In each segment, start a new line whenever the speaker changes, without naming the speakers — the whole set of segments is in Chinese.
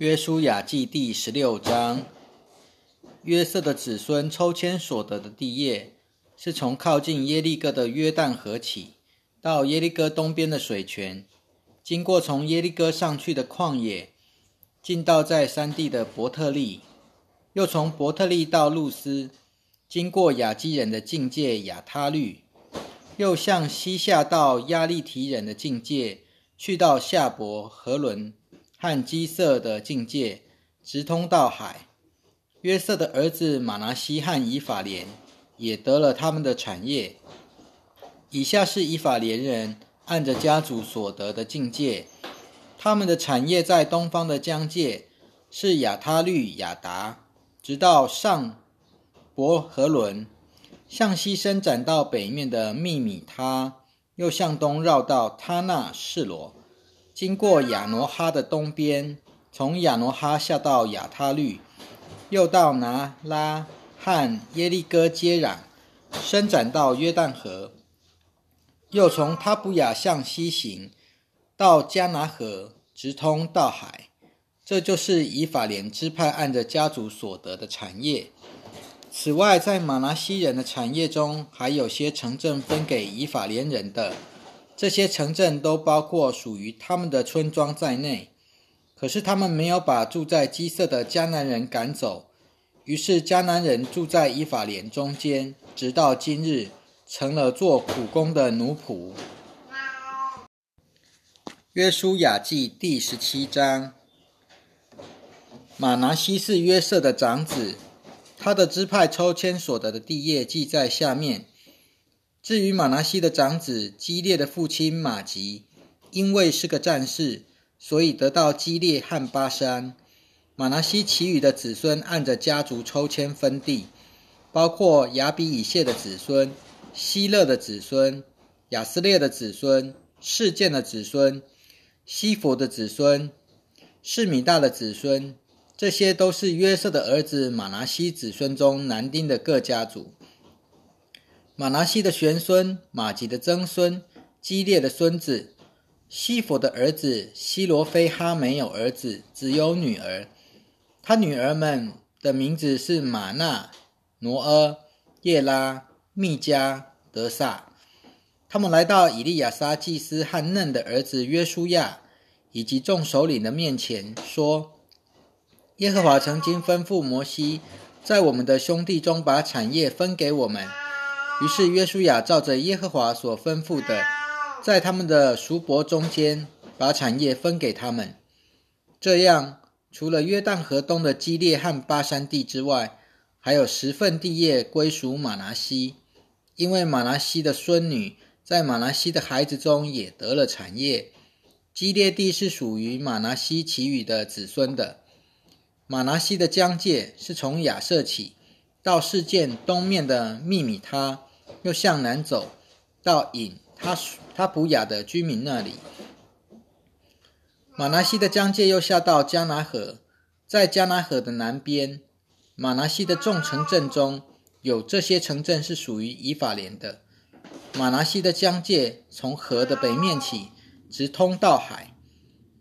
约书亚记第十六章，约瑟的子孙抽签所得的地业，是从靠近耶利哥的约旦河起，到耶利哥东边的水泉，经过从耶利哥上去的旷野，进到在山地的伯特利，又从伯特利到路斯，经过雅基人的境界亚他律，又向西下到亚利提人的境界，去到夏伯和伦。和基色的境界直通到海。约瑟的儿子马拿西和以法莲也得了他们的产业。以下是以法莲人按着家族所得的境界，他们的产业在东方的疆界是亚他律亚达，直到上伯和伦，向西伸展到北面的密米他，又向东绕到他那示罗。经过亚挪哈的东边，从亚挪哈下到亚他律，又到拿拉和耶利哥接壤，伸展到约旦河，又从他布雅向西行，到加拿河，直通到海。这就是以法莲支派按着家族所得的产业。此外，在马拿西人的产业中，还有些城镇分给以法莲人的。这些城镇都包括属于他们的村庄在内，可是他们没有把住在基色的迦南人赶走，于是迦南人住在以法莲中间，直到今日，成了做苦工的奴仆。约书亚记第十七章，马拿西是约瑟的长子，他的支派抽签所得的地业记在下面。至于马拿西的长子基列的父亲马吉，因为是个战士，所以得到基列和巴山。马拿西其余的子孙按着家族抽签分地，包括亚比以谢的子孙、希勒的子孙、亚斯列的子孙、事件的子孙、西佛的子孙、士米大的子孙，这些都是约瑟的儿子马拿西子孙中男丁的各家族。马拿西的玄孙、马吉的曾孙、基列的孙子、西佛的儿子西罗非哈没有儿子，只有女儿。他女儿们的名字是玛纳、挪阿、叶拉、密加、德萨。他们来到以利亚撒祭司和嫩的儿子约书亚以及众首领的面前，说：“耶和华曾经吩咐摩西，在我们的兄弟中把产业分给我们。”于是约书亚照着耶和华所吩咐的，在他们的叔伯中间把产业分给他们。这样，除了约旦河东的基列和巴山地之外，还有十份地业归属马拿西，因为马拿西的孙女在马拿西的孩子中也得了产业。基列地是属于马拿西其余的子孙的。马拿西的疆界是从亚瑟起，到事件东面的密米他。又向南走，到引他他普雅的居民那里。马拿西的疆界又下到加拿河，在加拿河的南边，马拿西的众城镇中有这些城镇是属于以法莲的。马拿西的疆界从河的北面起，直通到海，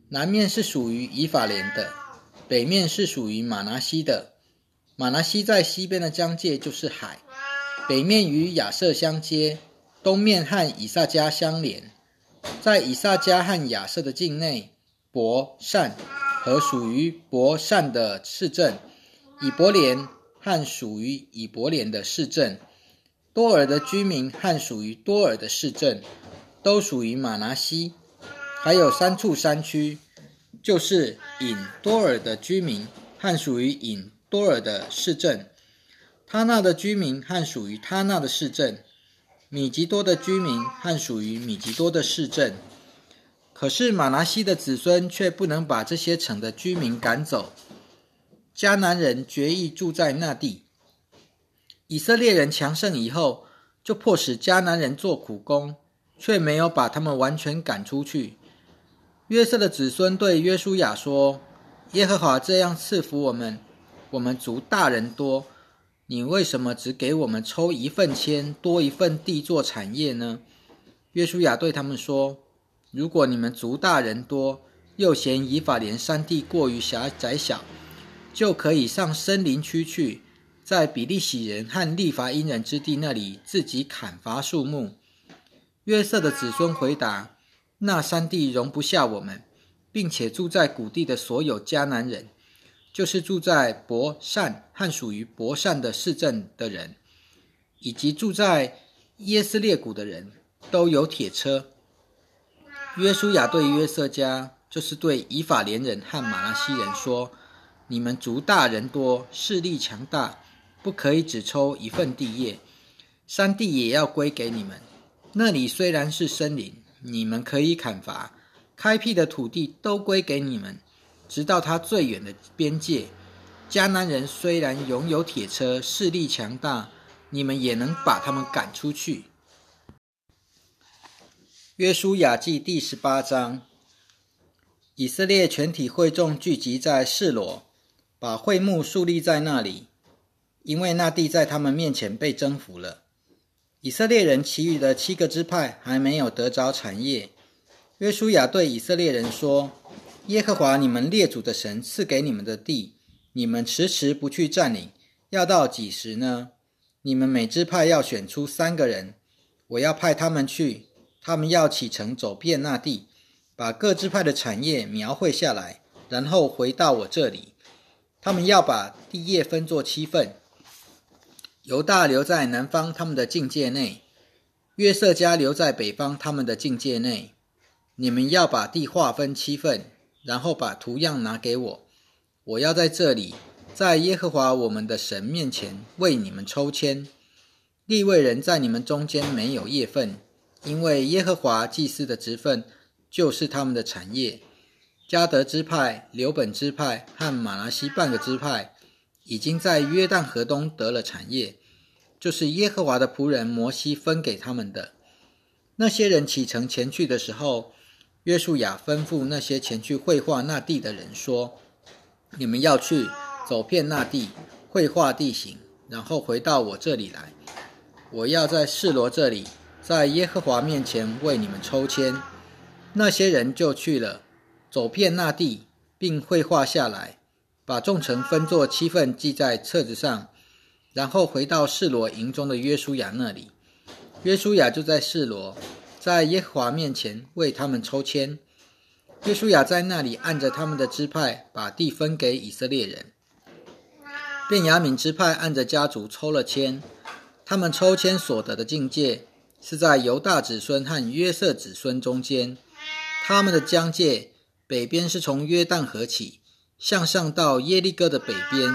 南面是属于以法莲的，北面是属于马拿西的。马拿西在西边的疆界就是海。北面与亚瑟相接，东面和以撒加相连。在以撒加和亚瑟的境内，伯善和属于伯善的市镇，以伯莲和属于以伯莲的市镇，多尔的居民和属于多尔的市镇，都属于马拿西。还有三处山区，就是引多尔的居民和属于引多尔的市镇。他那的居民和属于他那的市镇，米吉多的居民和属于米吉多的市镇。可是马拿西的子孙却不能把这些城的居民赶走。迦南人决意住在那地。以色列人强盛以后，就迫使迦南人做苦工，却没有把他们完全赶出去。约瑟的子孙对约书亚说：“耶和华这样赐福我们，我们族大人多。”你为什么只给我们抽一份签，多一份地做产业呢？约书亚对他们说：“如果你们族大人多，又嫌以法莲山地过于狭窄小，就可以上森林区去，在比利洗人和利伐因人之地那里自己砍伐树木。约瑟的子孙回答：“那山地容不下我们，并且住在谷地的所有迦南人，就是住在伯善和属于伯善的市镇的人，以及住在耶斯列谷的人，都有铁车。”约书亚对约瑟家，就是对以法莲人和马拉西人说：“你们族大人多，势力强大，不可以只抽一份地业，山地也要归给你们。那里虽然是森林，你们可以砍伐，开辟的土地都归给你们，直到他最远的边界。迦南人虽然拥有铁车，势力强大，你们也能把他们赶出去。”约书亚记第十八章，以色列全体会众聚集在示罗，把会幕树立在那里，因为那地在他们面前被征服了。以色列人其余的七个支派还没有得着产业。约书亚对以色列人说：“耶和华你们列祖的神赐给你们的地，你们迟迟不去占领，要到几时呢？你们每支派要选出三个人，我要派他们去。”他们要启程走遍那地，把各支派的产业描绘下来，然后回到我这里。他们要把地业分作七份，犹大留在南方他们的境界内，约瑟家留在北方他们的境界内。你们要把地划分七份，然后把图样拿给我。我要在这里，在耶和华我们的神面前为你们抽签。立位人在你们中间没有业份。因为耶和华祭司的职份就是他们的产业，加德支派、刘本支派和马拉西半个支派已经在约旦河东得了产业，就是耶和华的仆人摩西分给他们的。那些人启程前去的时候，约书亚吩咐那些前去绘画那地的人说：“你们要去走遍那地，绘画地形，然后回到我这里来。我要在示罗这里。”在耶和华面前为你们抽签，那些人就去了，走遍那地，并绘画下来，把众城分作七份，记在册子上，然后回到示罗营中的约书亚那里。约书亚就在示罗，在耶和华面前为他们抽签。约书亚在那里按着他们的支派，把地分给以色列人。便雅敏支派按着家族抽了签，他们抽签所得的境界。是在犹大子孙和约瑟子孙中间，他们的疆界北边是从约旦河起，向上到耶利哥的北边，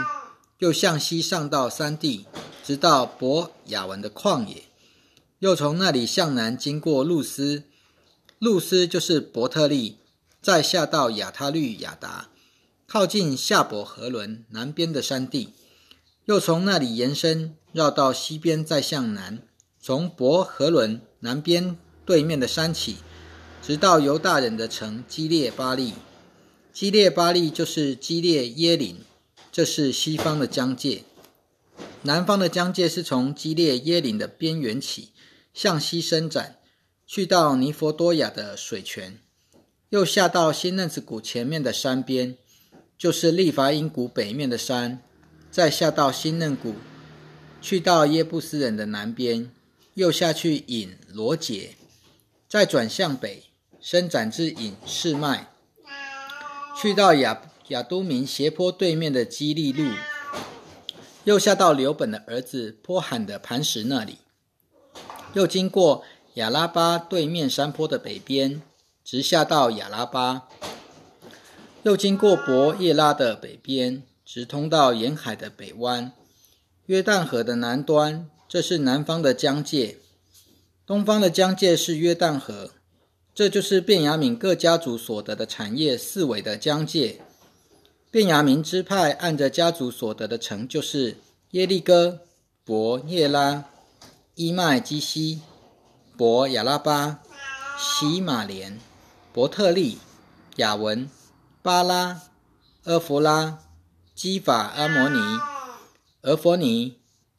又向西上到山地，直到伯雅文的旷野，又从那里向南经过露丝，露丝就是伯特利，再下到亚他律亚达，靠近夏伯河伦南边的山地，又从那里延伸绕到西边，再向南。从伯河伦南边对面的山起，直到犹大人的城基列巴利。基列巴利就是基列耶林，这是西方的疆界。南方的疆界是从基列耶林的边缘起，向西伸展，去到尼佛多亚的水泉，又下到新嫩子谷前面的山边，就是利伐因谷北面的山，再下到新嫩谷，去到耶布斯人的南边。又下去引罗杰，再转向北伸展至引士麦，去到亚亚都明斜坡对面的基利路，又下到刘本的儿子坡罕的磐石那里，又经过亚拉巴对面山坡的北边，直下到亚拉巴，又经过伯叶拉的北边，直通到沿海的北湾，约旦河的南端。这是南方的疆界，东方的疆界是约旦河，这就是便雅悯各家族所得的产业四围的疆界。便雅悯支派按着家族所得的城，就是耶利哥、伯耶拉、伊麦基西、伯亚拉巴、喜马连、伯特利、雅文、巴拉、阿弗拉、基法阿摩尼、俄佛尼、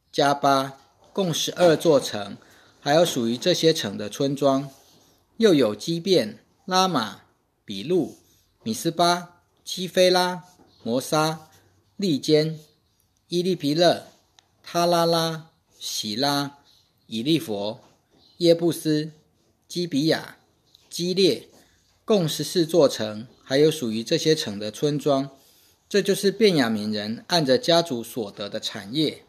加巴。共十二座城，还有属于这些城的村庄，又有基变、拉玛、比路、米斯巴、基菲拉、摩沙、利坚、伊利皮勒、他拉拉、喜拉、以利佛、耶布斯、基比亚、基列，共十四座城，还有属于这些城的村庄。这就是便雅悯人按着家族所得的产业。